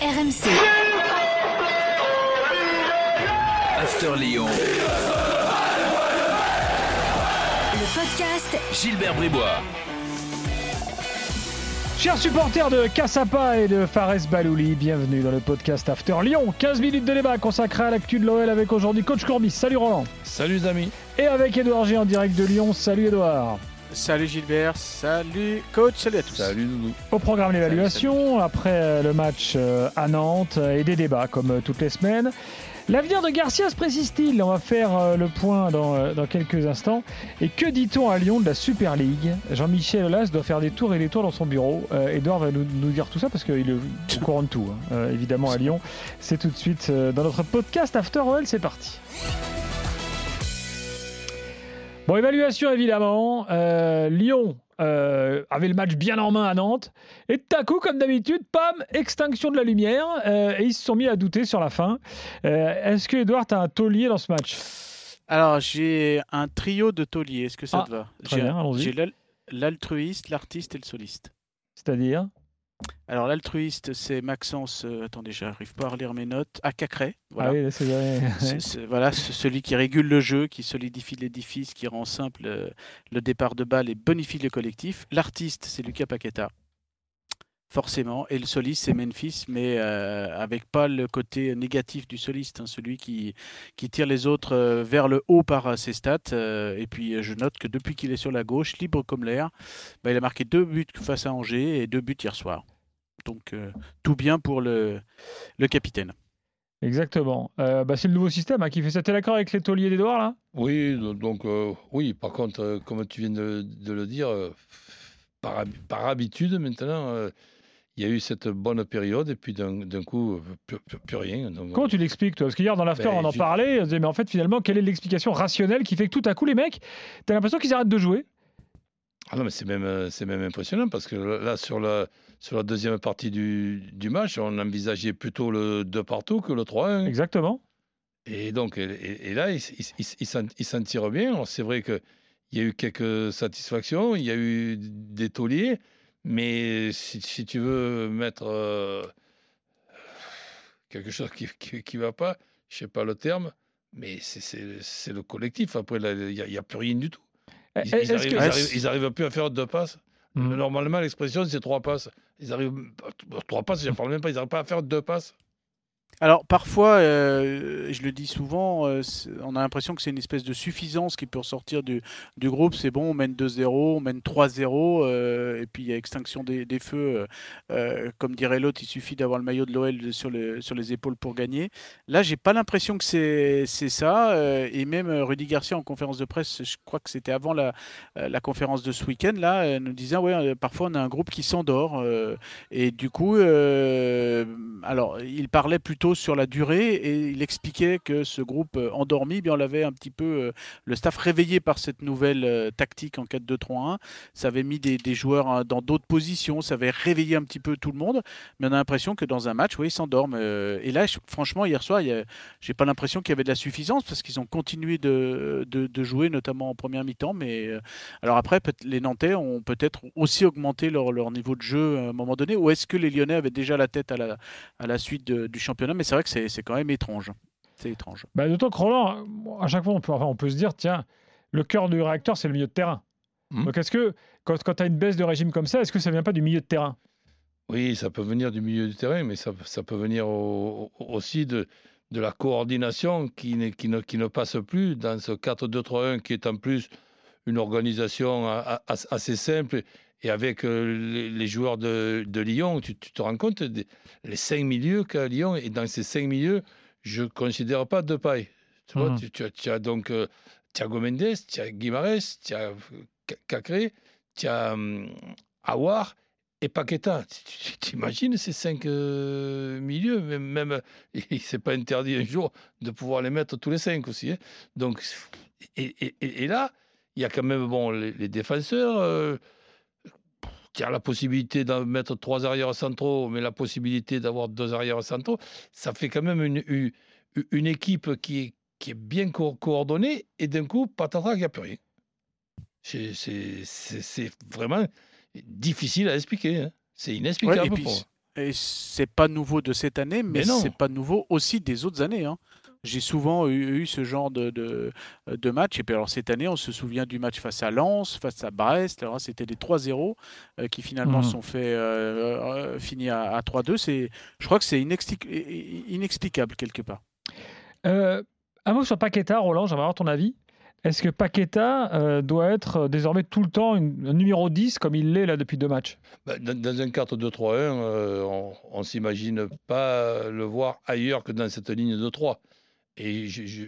RMC. After Lyon. Le podcast Gilbert Bribois. Chers supporters de Cassapa et de Fares Balouli, bienvenue dans le podcast After Lyon. 15 minutes de débat consacré à l'actu de l'OL avec aujourd'hui Coach Courbis. Salut Roland. Salut les amis. Et avec Edouard G en direct de Lyon. Salut Edouard. Salut Gilbert, salut coach, salut à tous. Salut Doudou. Au programme l'évaluation, après euh, le match euh, à Nantes euh, et des débats comme toutes les semaines. L'avenir de Garcia se précise-t-il? On va faire le point dans, dans quelques instants. Et que dit-on à Lyon de la Super League? Jean-Michel Aulas doit faire des tours et des tours dans son bureau. Euh, Edouard va nous, nous dire tout ça parce qu'il est au courant de tout, hein, euh, évidemment, à Lyon. C'est tout de suite dans notre podcast After OL, c'est parti. Bon, évaluation évidemment. Euh, Lyon euh, avait le match bien en main à Nantes. Et tout à coup, comme d'habitude, pam, extinction de la lumière. euh, et ils se sont mis à douter sur la fin. Est-ce que Edouard, tu as un taulier dans ce match? Alors j'ai un trio de tauliers, est-ce que ça Ah, te va? J'ai l'altruiste, l'artiste et le soliste. C'est-à-dire? Alors l'altruiste c'est Maxence, euh, attendez j'arrive pas à relire mes notes, à Cacré, voilà. Ah oui, là, c'est vrai. C'est- c'est- voilà, celui qui régule le jeu, qui solidifie l'édifice, qui rend simple euh, le départ de balle et bonifie le collectif. L'artiste, c'est Lucas Paqueta, forcément. Et le soliste, c'est Memphis, mais euh, avec pas le côté négatif du soliste, hein, celui qui, qui tire les autres vers le haut par ses stats. et puis je note que depuis qu'il est sur la gauche, libre comme l'air, bah, il a marqué deux buts face à Angers et deux buts hier soir. Donc euh, tout bien pour le, le capitaine. Exactement. Euh, bah, c'est le nouveau système hein, qui fait ça. T'es d'accord avec les tauliers d'Edouard là? Oui, donc euh, oui, par contre, euh, comme tu viens de, de le dire, euh, par, hab- par habitude maintenant, euh, il y a eu cette bonne période et puis d'un coup, plus, plus- plus rien. Donc, Comment tu l'expliques toi? Parce qu'hier dans l'after Ben, on en je- parlait, on se disait mais en fait finalement quelle est l'explication rationnelle qui fait que tout à coup les mecs, t'as l'impression qu'ils arrêtent de jouer? Ah non, mais c'est même, euh, c'est même impressionnant parce que là, sur la, sur la deuxième partie du, du match, on envisageait plutôt le 2 partout que le 3-1. Exactement. Et donc, et, là, il, il, il- il s'en- tire bien. C'est vrai qu'il y a eu quelques satisfactions, il y a eu des tauliers, mais si, si tu veux mettre euh, quelque chose qui ne qui, va pas, je sais pas le terme, mais c'est- c'est c'est le collectif. Après, il n'y a plus rien du tout. Ils, ils Est-ce arrivent, que- ils arrivent- ils arrivent plus à faire deux passes. Mhm. Normalement, l'expression, c'est trois passes. Ils arrivent. Trois passes, je ne parle même pas, ils n'arrivent pas à faire deux passes. Alors parfois, euh, je le dis souvent, euh, on a l'impression que c'est une espèce de suffisance qui peut ressortir du, du groupe. C'est bon, on mène 2-0, on mène 3-0, euh, et puis il y a extinction des, des feux. comme dirait l'autre, il suffit d'avoir le maillot de l'OL sur, le- sur les épaules pour gagner. Là, j'ai pas l'impression que c'est ça. et même Rudy Garcia en conférence de presse, je crois que c'était avant la, la conférence de ce week-end, là, nous disait ouais, parfois on a un groupe qui s'endort. et du coup, alors, il parlait plutôt sur la durée et il expliquait que ce groupe euh, endormi, eh bien, on l'avait un petit peu, euh, le staff réveillé par cette nouvelle euh, tactique en 4-2-3-1. Ça avait mis des, joueurs hein, dans d'autres positions, ça avait réveillé un petit peu tout le monde. Mais on a l'impression que dans un match, oui, ils s'endorment. et là, franchement, hier soir, j'ai pas l'impression qu'il y avait de la suffisance parce qu'ils ont continué de, jouer, notamment en première mi-temps. Mais alors après, les Nantais ont peut-être aussi augmenté leur niveau de jeu à un moment donné. Ou est-ce que les Lyonnais avaient déjà la tête à la, à la suite de- du championnat Mais c'est vrai que c'est c'est quand même étrange. C'est étrange. Bah, D'autant que Roland, à chaque fois on peut, enfin, on peut se dire tiens, le cœur du réacteur c'est le milieu de terrain. Mhm. Donc est-ce que quand, quand tu as une baisse de régime comme ça, est-ce que ça vient pas du milieu de terrain? Oui, ça peut venir du milieu du terrain, mais ça, ça peut venir au- au- aussi de, de la coordination qui, ne, qui ne passe plus dans ce 4-2-3-1 qui est en plus une organisation assez simple. Et avec euh, les, joueurs de, de Lyon, tu, tu te rends compte des les cinq milieux qu'a Lyon. Et dans ces cinq milieux, je ne considère pas de paille. Tu, vois, Mhm. tu, tu as, tu as donc euh, Thiago Mendes, tu as Guimarães, tu as Cacré, tu as hum, Aouar et Paqueta. Tu- T'imagines ces cinq euh, milieux? Même, même il s'est pas interdit un jour de pouvoir les mettre tous les cinq aussi. hein. Donc, et, et- et- et là, il y a quand même bon, les, les défenseurs. euh, qui a la possibilité d'en mettre trois arrières centraux, mais la possibilité d'avoir deux arrières centraux, ça fait quand même une, une, une équipe qui est, qui est bien co- coordonnée, et d'un coup, patatras, il n'y a plus rien. C'est- vraiment difficile à expliquer. hein. C'est Ouais, inexplicable et pour. Et c'est pas nouveau de cette année, mais, Mais c'est pas nouveau aussi des autres années. hein. J'ai souvent eu, eu ce genre de, de, de match. Et puis alors cette année, on se souvient du match face à Lens, face à Brest. Alors c'était des 3-0 euh, qui finalement Mhm. sont fait euh, euh, finis à, à 3-2. C'est, je crois que c'est inexplic- inexplicable quelque part. Euh, un mot sur Paqueta, Roland, j'aimerais avoir ton avis. Est-ce que Paqueta euh, doit être euh, désormais tout le temps une- un numéro 10 comme il l'est là depuis deux matchs? Bah, Dans, dans un 4-2-3-1, euh, on ne s'imagine pas le voir ailleurs que dans cette ligne de 3. Et je, je-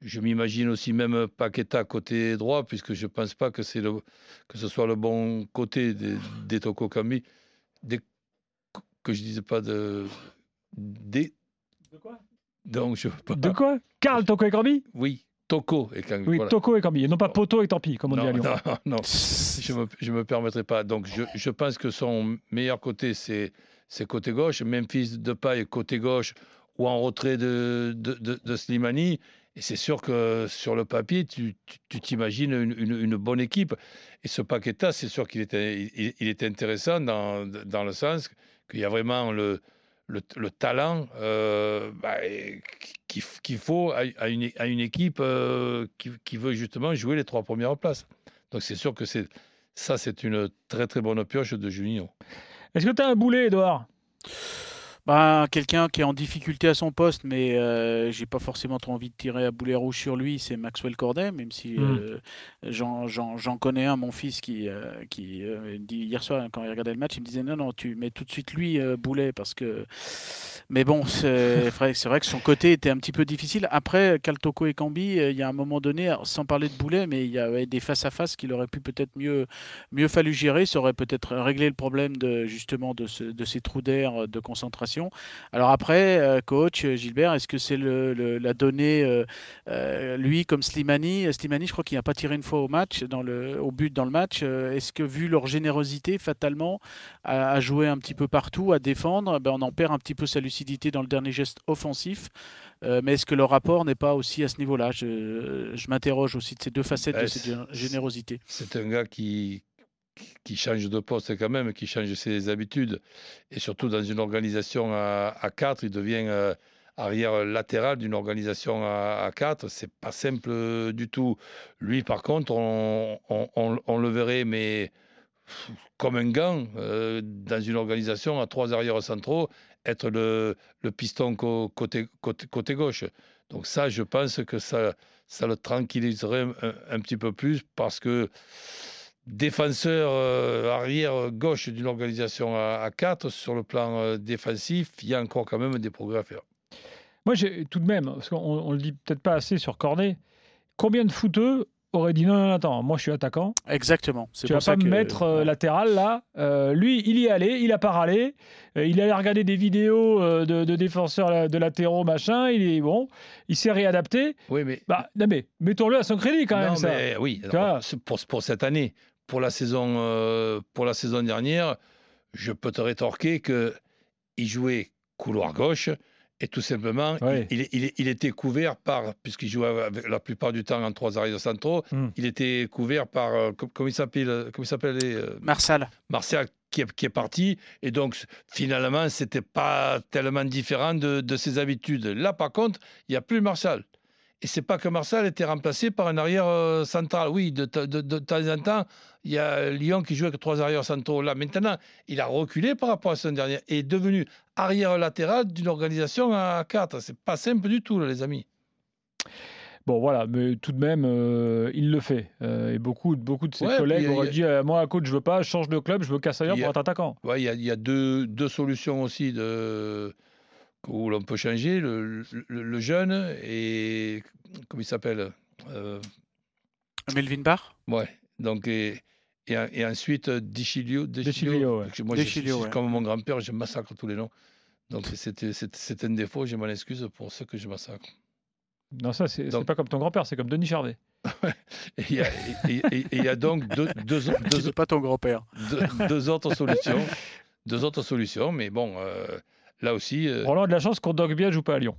je m'imagine aussi même Paqueta côté droit, puisque je ne pense pas que, le, que ce soit le bon côté des, des Toko Kambi. Des- que je ne disais pas de. Des, De quoi? Donc, je veux pas. De quoi? Karl Toko et Cambi Oui, Toko et Kambi. Oui, voilà. Toko et Cambi, et non pas Poto et Tampi, comme on dit à non, Lyon. non, non, je me, je me permettrai pas. Donc, je, je pense que son meilleur côté, c'est, c'est côté gauche. Memphis Depay côté gauche ou en retrait de, Slimani. Et c'est sûr que sur le papier, tu, t'imagines une, bonne équipe. Et ce Paqueta, c'est sûr qu'il était intéressant dans, dans le sens qu'il y a vraiment le, le, le talent euh, bah, qu'il, faut à, une, équipe euh, qui, qui veut justement jouer les trois premières places. Donc c'est sûr que ça, c'est une très très bonne pioche de Juninho. Est-ce que tu as un boulet, Edouard Bah, quelqu'un qui est en difficulté à son poste, mais euh, j'ai pas forcément trop envie de tirer à boulet rouge sur lui, c'est Maxwell Cordet, même si Mm. euh, j'en, connais un, mon fils, qui, euh, qui euh, dit hier soir, quand il regardait le match, il me disait non, non, tu mets tout de suite lui, euh, boulet, parce que. Mais bon, c'est vrai, que son côté était un petit peu difficile. Après, Kaltoko et Cambi, il y a un moment donné, sans parler de boulet, mais il y avait des face-à-face qu'il aurait pu peut-être mieux, mieux fallu gérer. Ça aurait peut-être réglé le problème de, justement de, ce- de ces trous d'air de concentration. Alors après, euh, coach euh, Gilbert, est-ce que c'est le, le- la donnée, euh, lui comme Slimani? Slimani, je crois qu'il n'a pas tiré une fois au match, dans le, au but dans le match. Est-ce que vu leur générosité, fatalement, à, à jouer un petit peu partout, à défendre, ben, on en perd un petit peu sa lucidité dans le dernier geste offensif Euh, mais est-ce que le rapport n'est pas aussi à ce niveau-là? Je, je m'interroge aussi de ces deux facettes de cette c'est- gé- générosité. C'est un gars qui, qui change de poste quand même, qui change ses habitudes. Et surtout dans une organisation à, à 4, il devient euh, arrière latéral d'une organisation à, à 4. C'est pas simple du tout. Lui, par contre, on, le verrait, mais comme un gant euh, dans une organisation à trois arrières centraux, être le, piston côté, gauche. Donc ça, je pense que ça, le tranquilliserait un petit peu plus parce que défenseur euh, arrière gauche d'une organisation à, 4, sur le plan euh, défensif, il y a encore quand même des progrès à faire. Moi, j'ai tout de même, parce qu'on on le dit peut-être pas assez sur Cornet, combien de footeux auraient dit non, non, attends, moi je suis attaquant, Exactement. C'est tu pour vas ça pas me que- mettre euh, latéral là. Euh, lui, il y est allé, il a pas râlé, Euh, il allé regarder des vidéos euh, de, de défenseurs de latéraux, machin, il est bon, il s'est réadapté. Oui, mais. Bah, non mais mettons-le à son crédit quand même, non, ça. mais oui, alors, pour, pour cette année. Pour la, saison, euh, pour la saison dernière, je peux te rétorquer qu'il jouait couloir gauche et tout simplement, il, il- il était couvert par, puisqu'il jouait avec- la plupart du temps en trois arrières centraux, Hmm. il était couvert par, euh, com- comment il s'appelle, il euh, Marsal. Martial qui est, qui est parti. Et donc, finalement, c'était pas tellement différent de, de ses habitudes. Là, par contre, il n'y a plus Martial. Et c'est pas que Martial était remplacé par un arrière euh, central. Oui, de, de- de- de temps en temps, il y a Lyon qui joue avec trois arrières centraux. Là, maintenant, il a reculé par rapport à son dernier et est devenu arrière latéral d'une organisation à 4. C'est pas simple du tout, là, les amis. Bon, voilà, mais tout de même, euh, il le fait. Euh, et beaucoup, beaucoup de ses Ouais, collègues auraient dit Moi, coach, je veux pas, je change de club, je veux casse ailleurs pour être attaquant. Ouais, il y a, il y a deux, deux solutions aussi de, où l'on peut changer. Le, le- le jeune et. Comment il s'appelle Euh, Melvin Barr? Ouais. Donc, et, et, et ensuite, euh, Dichilio. Ouais. Deschilio, je- ouais. comme mon grand-père, je massacre tous les noms. Donc, c'est- un défaut. Je m'en excuse pour ceux que je massacre. Non, ça, c'est pas comme ton grand-père, c'est comme Denis Charvet. Et il y a, donc deux, deux, deux, pas ton grand-père. deux- deux autres solutions. Deux autres solutions, mais bon, euh, là aussi, euh, Roland a de la chance qu'on Dogbia joue pas à Lyon.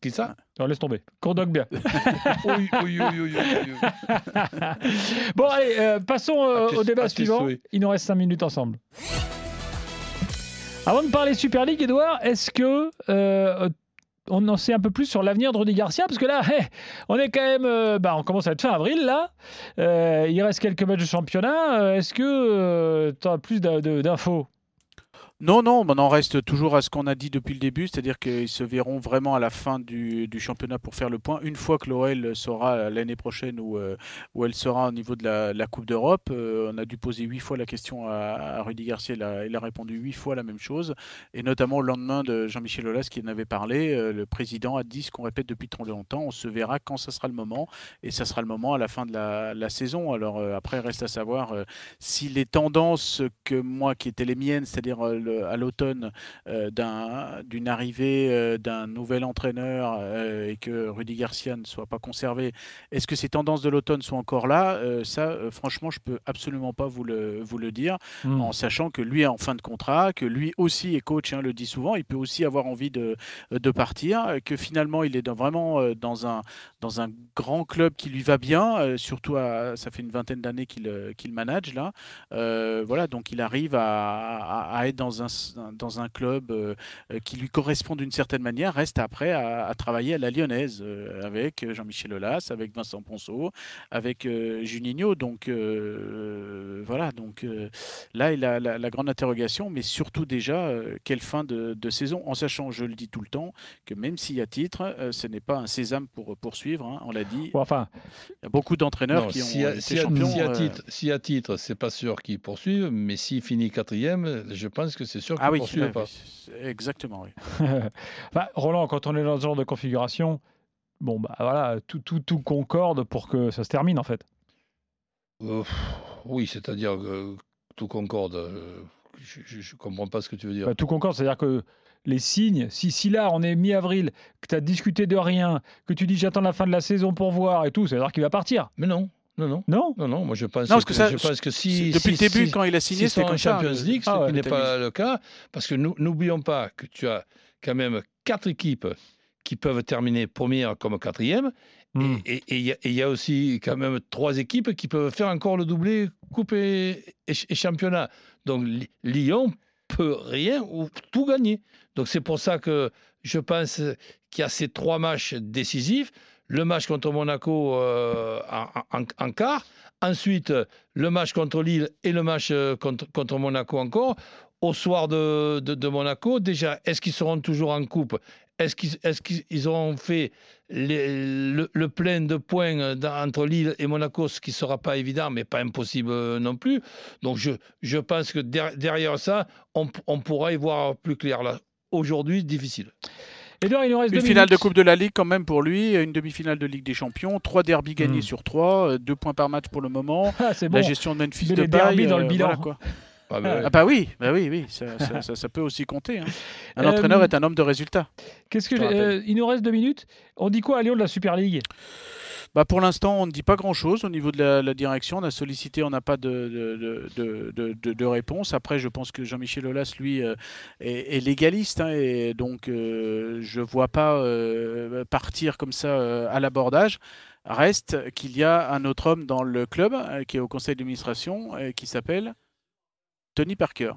qui ça? Non, laisse tomber. Courdogbia. Oui, oui, oui, oui, oui, oui. bon, allez, euh, passons euh, au débat suivant. Il nous reste 5 minutes ensemble. Avant de parler Super League, Edouard, est-ce que euh, on en sait un peu plus sur l'avenir de Rudy Garcia? Parce que là, hé, on est quand même. euh, bah, on commence à être fin avril, là. Euh, il reste quelques matchs de championnat. Euh, Est-ce que tu as plus d'infos? Non, non, on en reste toujours à ce qu'on a dit depuis le début, c'est-à-dire qu'ils se verront vraiment à la fin du, du championnat pour faire le point. Une fois que l'OL sera l'année prochaine où, euh, où elle sera au niveau de la, la Coupe d'Europe, euh, on a dû poser huit fois la question à, à Rudy Garcia, il a, il a répondu huit fois la même chose, et notamment au lendemain de Jean-Michel Aulas qui en avait parlé, euh, le président a dit ce qu'on répète depuis trop longtemps, on se verra quand ça sera le moment, et ça sera le moment à la fin de la, la saison. Alors après, reste à savoir si les tendances que moi, qui étaient les miennes, c'est-à-dire euh, le- à l'automne, euh, d'un- d'une arrivée euh, d'un nouvel entraîneur euh, et que Rudy Garcia ne soit pas conservé, est-ce que ces tendances de l'automne sont encore là? Ça, franchement, je peux absolument pas vous le, vous le dire, Hmm. en sachant que lui est en fin de contrat, que lui aussi est coach, hein, le dit souvent, il peut aussi avoir envie de, de partir, que finalement il est dans- vraiment dans un, dans un grand club qui lui va bien, surtout à, ça fait une vingtaine d'années qu'il qu'il manage là. Voilà, donc il arrive à, à- à être dans un, dans un club euh, euh, qui lui correspond d'une certaine manière, reste après à, à travailler à la Lyonnaise euh, avec Jean-Michel Aulas, avec Vincent Ponceau, avec euh, Juninho. Donc euh, voilà, donc euh, là il a la, la grande interrogation, mais surtout déjà euh, quelle fin de, de saison, en sachant, je le dis tout le temps, que même s'il y a titre, euh, ce n'est pas un sésame pour poursuivre. hein, on l'a dit, Bon, Enfin, il y a beaucoup d'entraîneurs qui ont si à, été si champions. si à titre, si titre, c'est pas sûr qu'il poursuive, mais s'il finit quatrième, je pense que c'est sûr qu'il Ah oui, ouais, pas. exactement. Oui. Roland, quand on est dans ce genre de configuration, bon, bah voilà, tout, tout, tout concorde pour que ça se termine en fait. Euh, oui, c'est-à-dire que tout concorde. euh, Je ne comprends pas ce que tu veux dire. Bah, tout concorde, c'est-à-dire que les signes, si, si là on est mi-avril, que tu as discuté de rien, que tu dis j'attends la fin de la saison pour voir et tout, c'est-à-dire qu'il va partir. Mais non, non, non. Non Non, non, moi je pense, Non, parce que, que ça- je pense que si. Depuis si- le début, si- quand il a signé, c'était comme ça. Champions euh, League, ce Ah ouais, qui n'est pas le cas, parce que nous- n'oublions pas que tu as quand même quatre équipes qui peuvent terminer première comme quatrième, Hmm. et- et et il y, a- y aussi quand même trois équipes qui peuvent faire encore le doublé Coupe et, et ch- et championnat. Donc Lyon peut rien ou tout gagner. Donc c'est pour ça que je pense qu'il y a ces trois matchs décisifs. Le match contre Monaco euh, en, en- quart. Ensuite, le match contre Lille et le match euh, contre, Monaco encore. Au soir de, de- Monaco, déjà, est-ce qu'ils seront toujours en coupe? Est-ce qu'ils est-ce qu'ils auront fait les- le, le plein de points entre Lille et Monaco, ce qui ne sera pas évident, mais pas impossible euh, non plus Donc je, je pense que der- derrière ça, on, on pourra y voir plus clair. Aujourd'hui, difficile. Edouard, il nous reste Une finale de. Coupe de la Ligue quand même pour lui, une demi-finale de Ligue des Champions, trois derbies gagnés Hmm. sur trois, euh, deux points par match pour le moment. Ah, bon. La gestion de Memphis Mais de paille, dans le euh, bilan. voilà, quoi. Ah, ben. Ah bah oui, bah oui, oui, ça, ça- ça- ça peut aussi compter. hein. Un Euh, entraîneur est un homme de résultats. Qu'est-ce que euh, il nous reste deux minutes. On dit quoi à Lyon de la Super League? Bah pour l'instant, on ne dit pas grand-chose au niveau de la, direction. On a sollicité, on n'a pas de, de, de, réponse. Après, je pense que Jean-Michel Aulas, lui, euh, est, légaliste. hein, et donc, euh, je ne vois pas euh, partir comme ça à l'abordage. Reste qu'il y a un autre homme dans le club qui est au conseil d'administration qui s'appelle Tony Parker.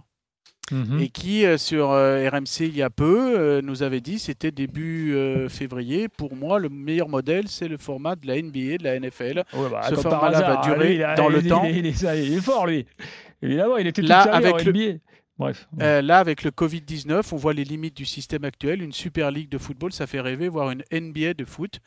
Mhm. et qui euh, sur euh, RMC il y a peu euh, nous avait dit c'était début février pour moi le meilleur modèle c'est le format de la NBA de la NFL Ouais, bah, Ce comme par format-là va hasard, durer lui, dans le il- temps. Il, est- il fort, lui. Évidemment, il était tout Là, avec le- NBA. Bref. Euh, là avec le Covid-19 on voit les limites du système actuel une super ligue de football ça fait rêver voir une NBA de foot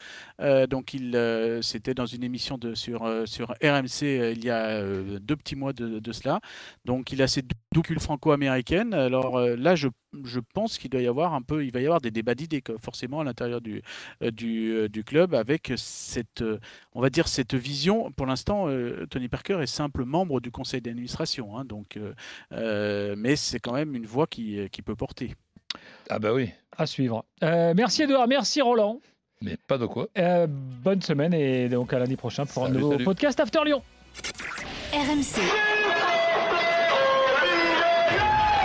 donc il c'était dans une émission de, sur, sur RMC il y a deux petits mois de, de cela donc il a cette doucule franco-américaine alors euh, là je je pense qu'il doit y avoir un peu, il va y avoir des débats d'idées que- forcément à l'intérieur du, euh, du, euh, du club avec cette, euh, on va dire cette vision. Pour l'instant, euh, Tony Parker est simple membre du conseil d'administration, hein, donc, euh, euh, mais c'est quand même une voix qui, qui peut porter. Ah ben oui, À suivre. Euh, merci Edouard, merci Roland. mais pas de quoi. Euh, bonne semaine et donc à lundi prochain pour un nouveau salut. podcast After Lyon. RMC,